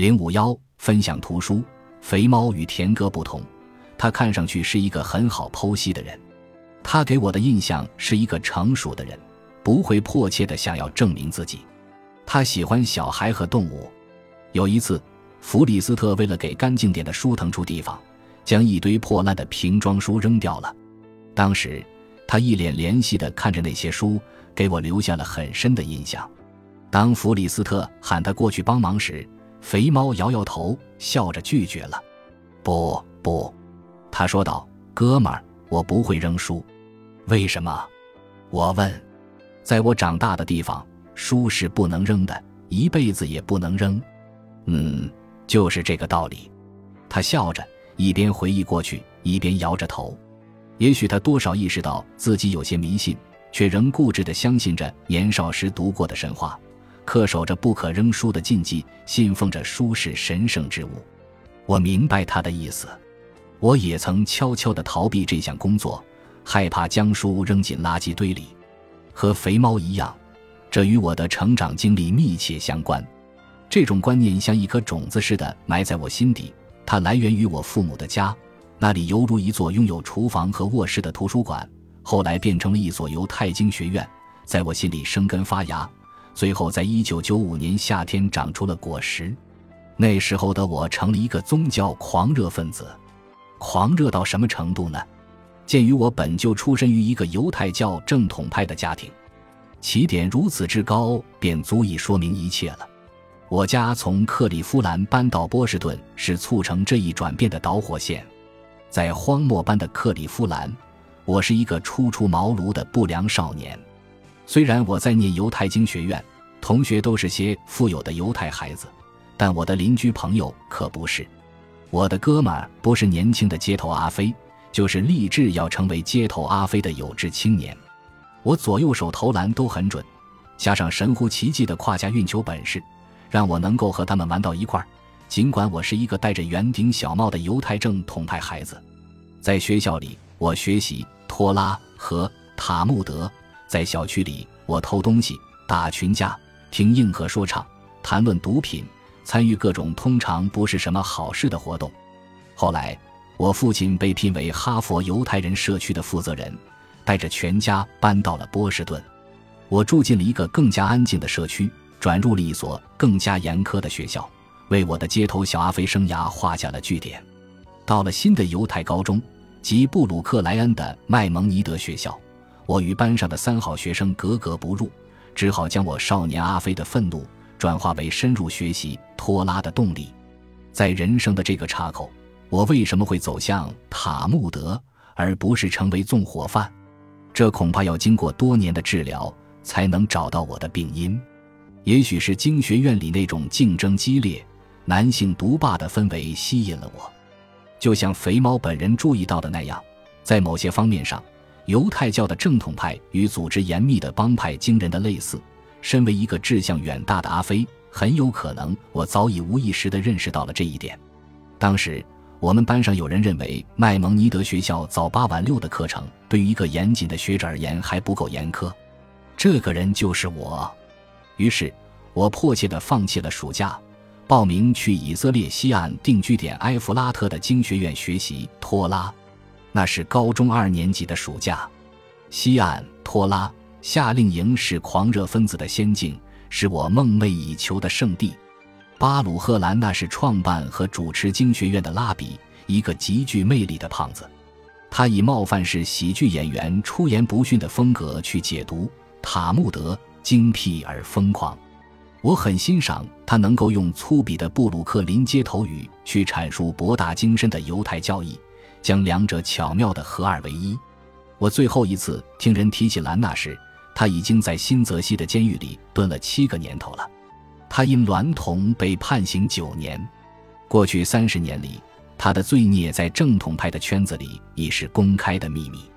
零五幺分享图书。肥猫与田哥不同，他看上去是一个很好剖析的人。他给我的印象是一个成熟的人，不会迫切的想要证明自己。他喜欢小孩和动物。有一次，弗里斯特为了给干净点的书腾出地方，将一堆破烂的瓶装书扔掉了。当时，他一脸怜惜的看着那些书，给我留下了很深的印象。当弗里斯特喊他过去帮忙时，肥猫摇摇头，笑着拒绝了。“不，不。”他说道，“哥们儿，我不会扔书。为什么？”我问。“在我长大的地方，书是不能扔的，一辈子也不能扔。”“嗯，就是这个道理。”他笑着，一边回忆过去，一边摇着头。也许他多少意识到自己有些迷信，却仍固执地相信着年少时读过的神话。恪守着不可扔书的禁忌，信奉着书是神圣之物。我明白他的意思，我也曾悄悄地逃避这项工作，害怕将书扔进垃圾堆里。和肥猫一样，这与我的成长经历密切相关。这种观念像一颗种子似的埋在我心底，它来源于我父母的家，那里犹如一座拥有厨房和卧室的图书馆，后来变成了一所犹太经学院，在我心里生根发芽。最后，在一九九五年夏天长出了果实。那时候的我成了一个宗教狂热分子，狂热到什么程度呢？鉴于我本就出身于一个犹太教正统派的家庭，起点如此之高，便足以说明一切了。我家从克利夫兰搬到波士顿，是促成这一转变的导火线。在荒漠般的克利夫兰，我是一个初出茅庐的不良少年。虽然我在念犹太经学院，同学都是些富有的犹太孩子，但我的邻居朋友可不是。我的哥们儿不是年轻的街头阿飞，就是立志要成为街头阿飞的有志青年。我左右手投篮都很准，加上神乎其技的胯下运球本事，让我能够和他们玩到一块儿。尽管我是一个戴着圆顶小帽的犹太正统派孩子，在学校里我学习托拉和塔木德。在小区里，我偷东西、打群架、听硬核说唱、谈论毒品，参与各种通常不是什么好事的活动。后来，我父亲被聘为哈佛犹太人社区的负责人，带着全家搬到了波士顿。我住进了一个更加安静的社区，转入了一所更加严苛的学校，为我的街头小阿飞生涯画下了句点。到了新的犹太高中，即布鲁克莱恩的麦蒙尼德学校。我与班上的三好学生格格不入，只好将我少年阿飞的愤怒转化为深入学习拖拉的动力。在人生的这个岔口，我为什么会走向塔木德，而不是成为纵火犯？这恐怕要经过多年的治疗才能找到我的病因。也许是经学院里那种竞争激烈、男性独霸的氛围吸引了我，就像肥猫本人注意到的那样，在某些方面上。犹太教的正统派与组织严密的帮派惊人的类似。身为一个志向远大的阿飞，很有可能我早已无意识地认识到了这一点。当时我们班上有人认为麦蒙尼德学校早八晚六的课程对于一个严谨的学者而言还不够严苛。这个人就是我。于是，我迫切地放弃了暑假，报名去以色列西岸定居点埃弗拉特的经学院学习托拉。那是高中二年级的暑假，西岸托拉夏令营是狂热分子的仙境，是我梦寐以求的圣地。巴鲁赫兰那是创办和主持经学院的拉比，一个极具魅力的胖子。他以冒犯式喜剧演员出言不逊的风格去解读塔木德，精辟而疯狂。我很欣赏他能够用粗鄙的布鲁克林街头语去阐述博大精深的犹太教义。将两者巧妙地合二为一。我最后一次听人提起兰纳时，他已经在新泽西的监狱里蹲了七个年头了。他因娈童被判刑九年。过去三十年里，他的罪孽在正统派的圈子里已是公开的秘密。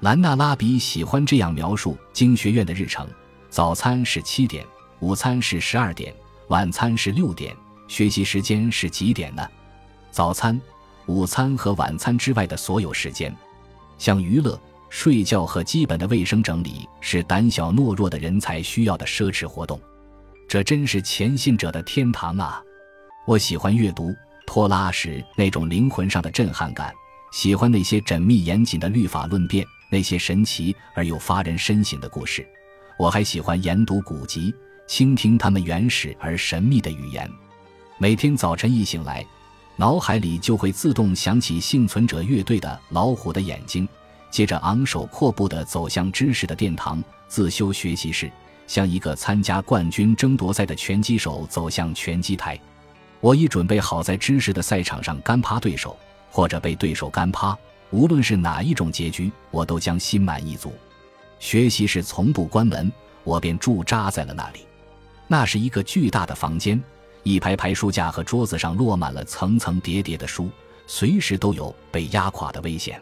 兰纳拉比喜欢这样描述经学院的日程：早餐是七点，午餐是十二点，晚餐是六点。学习时间是几点呢？早餐。午餐和晚餐之外的所有时间，像娱乐、睡觉和基本的卫生整理，是胆小懦弱的人才需要的奢侈活动。这真是前信者的天堂啊！我喜欢阅读托拉时那种灵魂上的震撼感，喜欢那些缜密严谨的律法论辩，那些神奇而又发人深省的故事。我还喜欢研读古籍，倾听他们原始而神秘的语言。每天早晨一醒来，脑海里就会自动响起幸存者乐队的《老虎的眼睛》，接着昂首阔步地走向知识的殿堂——自修学习室。像一个参加冠军争夺赛的拳击手走向拳击台，我已准备好在知识的赛场上干趴对手，或者被对手干趴。无论是哪一种结局，我都将心满意足。学习室从不关门，我便驻扎在了那里。那是一个巨大的房间，一排排书架和桌子上落满了层层叠叠的书，随时都有被压垮的危险。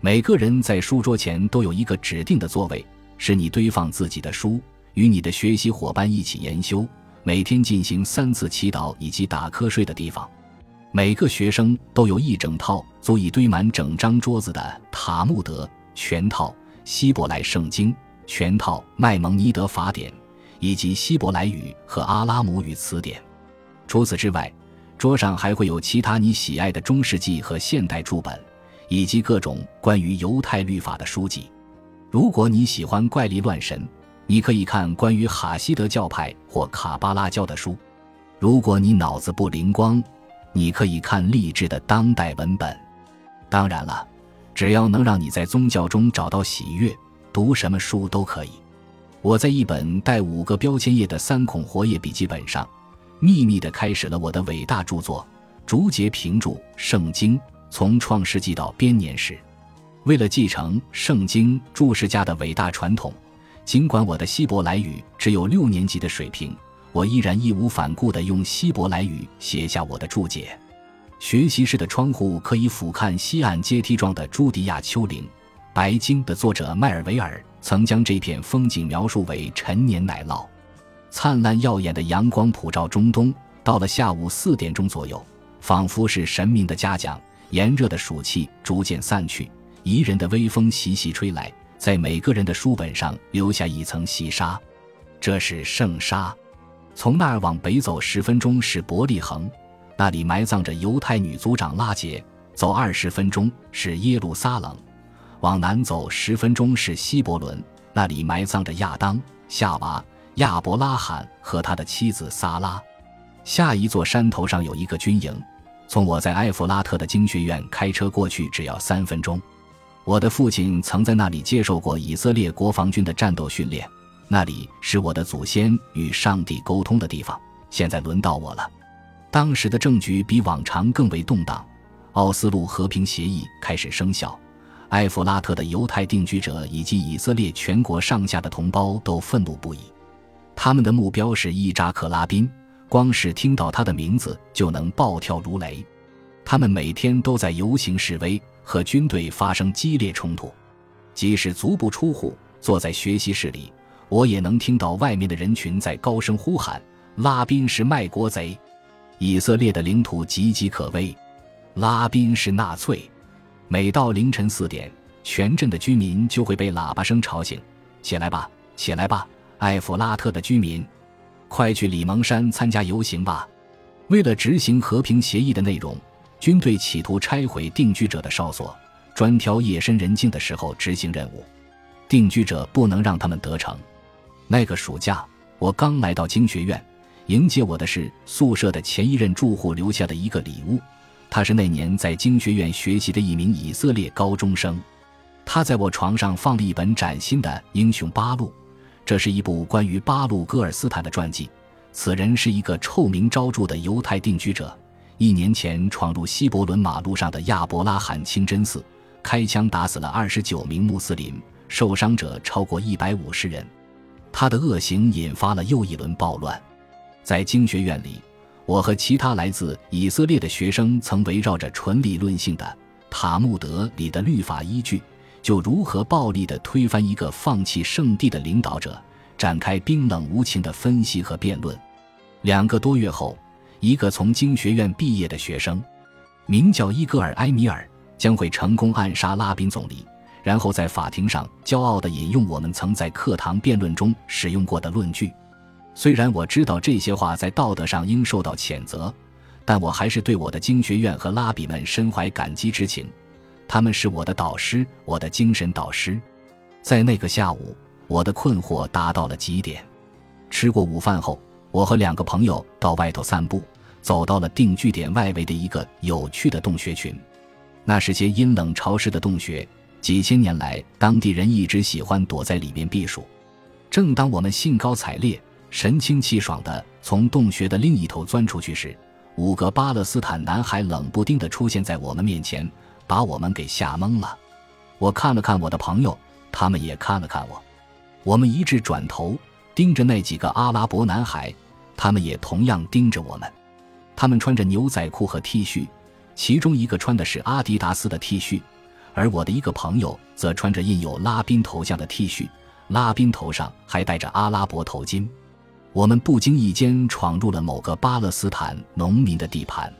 每个人在书桌前都有一个指定的座位，是你堆放自己的书。与你的学习伙伴一起研修，每天进行三次祈祷以及打瞌睡的地方。每个学生都有一整套足以堆满整张桌子的《塔木德》全套、希伯来圣经全套、麦蒙尼德法典以及希伯来语和阿拉姆语词典。除此之外，桌上还会有其他你喜爱的中世纪和现代著本，以及各种关于犹太律法的书籍。如果你喜欢怪力乱神，你可以看关于哈希德教派或卡巴拉教的书。如果你脑子不灵光，你可以看励志的当代文本。当然了，只要能让你在宗教中找到喜悦，读什么书都可以。我在一本带五个标签页的三孔活页笔记本上，秘密地开始了我的伟大著作——竹节评注《圣经》，从创世纪到编年史。为了继承《圣经》注释家的伟大传统。尽管我的希伯来语只有六年级的水平，我依然义无反顾地用希伯来语写下我的注解。学习室的窗户可以俯瞰西岸阶梯状的朱迪亚丘陵。《白鲸》的作者迈尔维尔曾将这片风景描述为陈年奶酪。灿烂耀眼的阳光普照中东。到了下午四点钟左右，仿佛是神明的嘉奖，炎热的暑气逐渐散去，宜人的微风习习吹来。在每个人的书本上留下一层细沙，这是圣沙。从那儿往北走十分钟是伯利恒，那里埋葬着犹太女族长拉杰；走二十分钟是耶路撒冷，往南走十分钟是希伯伦，那里埋葬着亚当、夏娃、亚伯拉罕和他的妻子撒拉。下一座山头上有一个军营，从我在埃弗拉特的经学院开车过去只要三分钟。我的父亲曾在那里接受过以色列国防军的战斗训练，那里是我的祖先与上帝沟通的地方。现在轮到我了。当时的政局比往常更为动荡，奥斯陆和平协议开始生效，埃弗拉特的犹太定居者以及以色列全国上下的同胞都愤怒不已。他们的目标是伊扎克·拉宾，光是听到他的名字就能暴跳如雷。他们每天都在游行示威。和军队发生激烈冲突，即使足不出户，坐在学习室里，我也能听到外面的人群在高声呼喊：“拉宾是卖国贼，以色列的领土岌岌可危，拉宾是纳粹。”每到凌晨四点，全镇的居民就会被喇叭声吵醒：“起来吧，起来吧，埃弗拉特的居民，快去里蒙山参加游行吧！”为了执行和平协议的内容。军队企图拆毁定居者的哨所，专挑夜深人静的时候执行任务。定居者不能让他们得逞。那个暑假，我刚来到经学院，迎接我的是宿舍的前一任住户留下的一个礼物。他是那年在经学院学习的一名以色列高中生。他在我床上放了一本崭新的《英雄八路》，这是一部关于巴鲁戈尔斯坦的传记。此人是一个臭名昭著的犹太定居者。一年前闯入希伯伦马路上的亚伯拉罕清真寺，开枪打死了二十九名穆斯林，受伤者超过一百五十人。他的恶行引发了又一轮暴乱。在经学院里，我和其他来自以色列的学生曾围绕着纯理论性的《塔木德》里的律法依据，就如何暴力地推翻一个放弃圣地的领导者，展开冰冷无情的分析和辩论。两个多月后。一个从经学院毕业的学生，名叫伊戈尔·埃米尔，将会成功暗杀拉宾总理，然后在法庭上骄傲地引用我们曾在课堂辩论中使用过的论据。虽然我知道这些话在道德上应受到谴责，但我还是对我的经学院和拉比们深怀感激之情，他们是我的导师，我的精神导师。在那个下午，我的困惑达到了极点。吃过午饭后，我和两个朋友到外头散步，走到了定居点外围的一个有趣的洞穴群。那是些阴冷潮湿的洞穴，几千年来，当地人一直喜欢躲在里面避暑。正当我们兴高采烈、神清气爽地从洞穴的另一头钻出去时，五个巴勒斯坦男孩冷不丁地出现在我们面前，把我们给吓懵了。我看了看我的朋友，他们也看了看我，我们一致转头盯着那几个阿拉伯男孩，他们也同样盯着我们。他们穿着牛仔裤和 T 恤，其中一个穿的是阿迪达斯的 T 恤，而我的一个朋友则穿着印有拉宾头像的 T 恤，拉宾头上还戴着阿拉伯头巾。我们不经意间闯入了某个巴勒斯坦农民的地盘，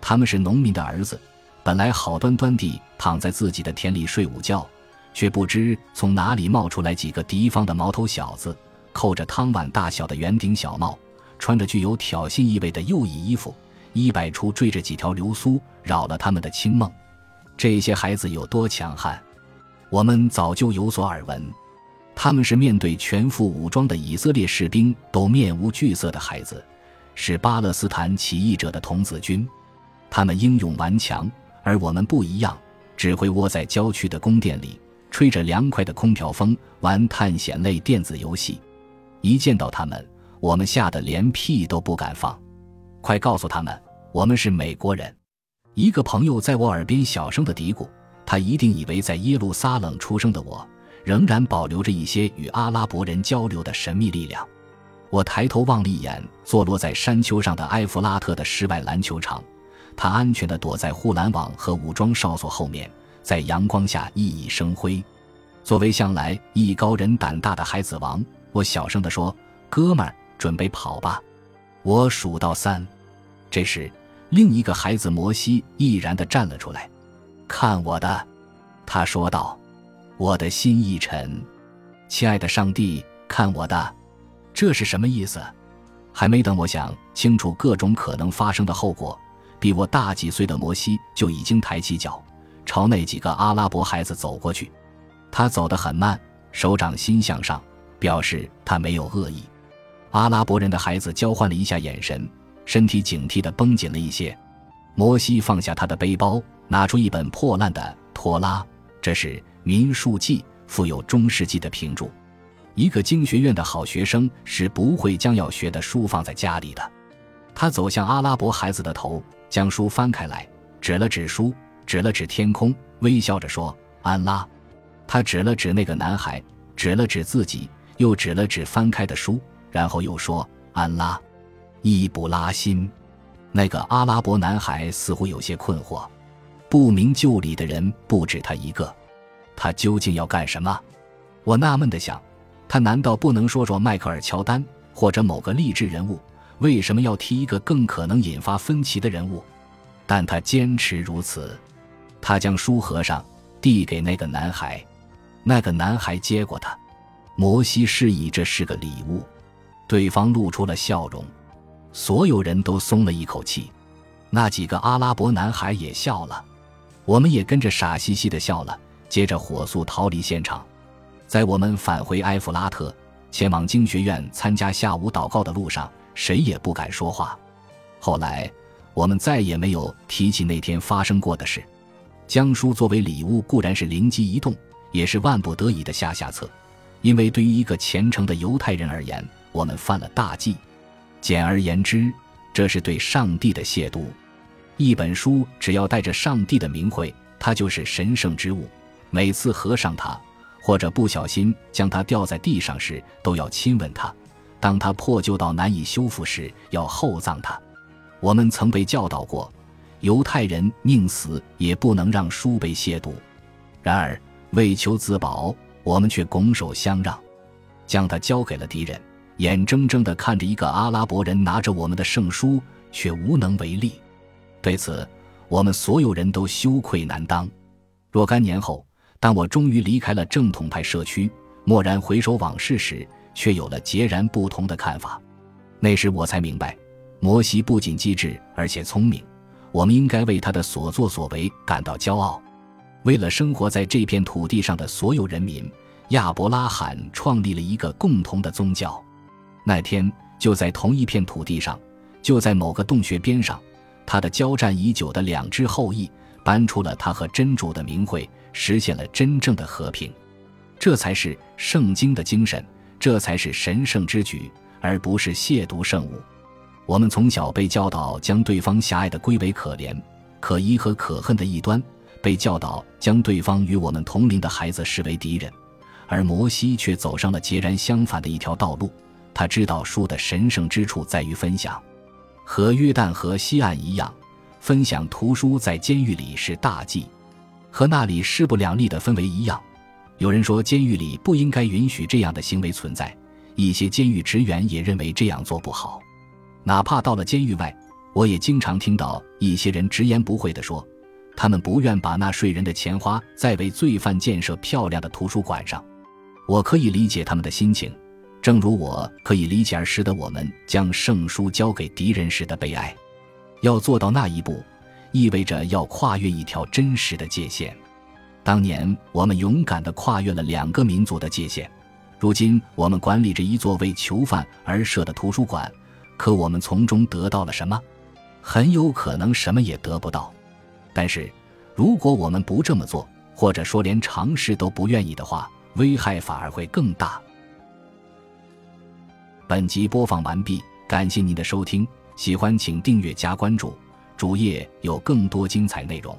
他们是农民的儿子，本来好端端地躺在自己的田里睡午觉，却不知从哪里冒出来几个敌方的毛头小子，扣着汤碗大小的圆顶小帽，穿着具有挑衅意味的右翼衣服，衣摆处缀着几条流苏，扰了他们的清梦。这些孩子有多强悍，我们早就有所耳闻。他们是面对全副武装的以色列士兵都面无惧色的孩子，是巴勒斯坦起义者的童子军。他们英勇顽强，而我们不一样，只会窝在郊区的宫殿里，吹着凉快的空调风，玩探险类电子游戏。一见到他们，我们吓得连屁都不敢放。快告诉他们，我们是美国人！一个朋友在我耳边小声的嘀咕，他一定以为在耶路撒冷出生的我。仍然保留着一些与阿拉伯人交流的神秘力量。我抬头望了一眼坐落在山丘上的埃弗拉特的室外篮球场，他安全地躲在护栏网和武装哨所后面，在阳光下熠熠生辉。作为向来艺高人胆大的孩子王，我小声地说：“哥们儿，准备跑吧！”我数到三。这时，另一个孩子摩西毅然地站了出来，“看我的！”他说道。我的心一沉，亲爱的上帝，看我的，这是什么意思？还没等我想清楚各种可能发生的后果，比我大几岁的摩西就已经抬起脚，朝那几个阿拉伯孩子走过去。他走得很慢，手掌心向上，表示他没有恶意。阿拉伯人的孩子交换了一下眼神，身体警惕地绷紧了一些。摩西放下他的背包，拿出一本破烂的托拉，这是。民数记富有中世纪的评注，一个经学院的好学生是不会将要学的书放在家里的。他走向阿拉伯孩子的头，将书翻开来，指了指书，指了指天空，微笑着说：“安拉。”他指了指那个男孩，指了指自己，又指了指翻开的书，然后又说：“安拉。”伊布拉辛，那个阿拉伯男孩似乎有些困惑，不明就里的人不止他一个。他究竟要干什么？我纳闷地想，他难道不能说说迈克尔·乔丹或者某个励志人物？为什么要提一个更可能引发分歧的人物？但他坚持如此。他将书合上，递给那个男孩。那个男孩接过他。摩西示意这是个礼物。对方露出了笑容。所有人都松了一口气。那几个阿拉伯男孩也笑了。我们也跟着傻兮兮的笑了。接着火速逃离现场，在我们返回埃弗拉特、前往经学院参加下午祷告的路上，谁也不敢说话。后来，我们再也没有提起那天发生过的事。将书作为礼物固然是灵机一动，也是万不得已的下下策，因为对于一个虔诚的犹太人而言，我们犯了大忌。简而言之，这是对上帝的亵渎。一本书只要带着上帝的名讳，它就是神圣之物。每次合上它，或者不小心将它掉在地上时，都要亲吻它；当它破旧到难以修复时，要厚葬它。我们曾被教导过，犹太人宁死也不能让书被亵渎。然而，为求自保，我们却拱手相让，将它交给了敌人，眼睁睁地看着一个阿拉伯人拿着我们的圣书，却无能为力。对此，我们所有人都羞愧难当。若干年后。当我终于离开了正统派社区，蓦然回首往事时，却有了截然不同的看法。那时我才明白，摩西不仅机智，而且聪明。我们应该为他的所作所为感到骄傲。为了生活在这片土地上的所有人民，亚伯拉罕创立了一个共同的宗教。那天，就在同一片土地上，就在某个洞穴边上，他的交战已久的两支后裔搬出了他和真主的名讳，实现了真正的和平。这才是圣经的精神，这才是神圣之举，而不是亵渎圣物。我们从小被教导将对方狭隘的归为可怜、可疑和可恨的一端，被教导将对方与我们同龄的孩子视为敌人，而摩西却走上了截然相反的一条道路。他知道书的神圣之处在于分享，和约旦河西岸一样，分享图书在监狱里是大忌，和那里势不两立的氛围一样。有人说监狱里不应该允许这样的行为存在，一些监狱职员也认为这样做不好。哪怕到了监狱外，我也经常听到一些人直言不讳地说，他们不愿把纳税人的钱花在为罪犯建设漂亮的图书馆上。我可以理解他们的心情，正如我可以理解而使得我们将圣书交给敌人时的悲哀。要做到那一步，意味着要跨越一条真实的界限。当年我们勇敢地跨越了两个民族的界限，如今我们管理着一座为囚犯而设的图书馆。可我们从中得到了什么？很有可能什么也得不到。但是，如果我们不这么做，或者说连尝试都不愿意的话，危害反而会更大。本集播放完毕，感谢您的收听，喜欢请订阅加关注，主页有更多精彩内容。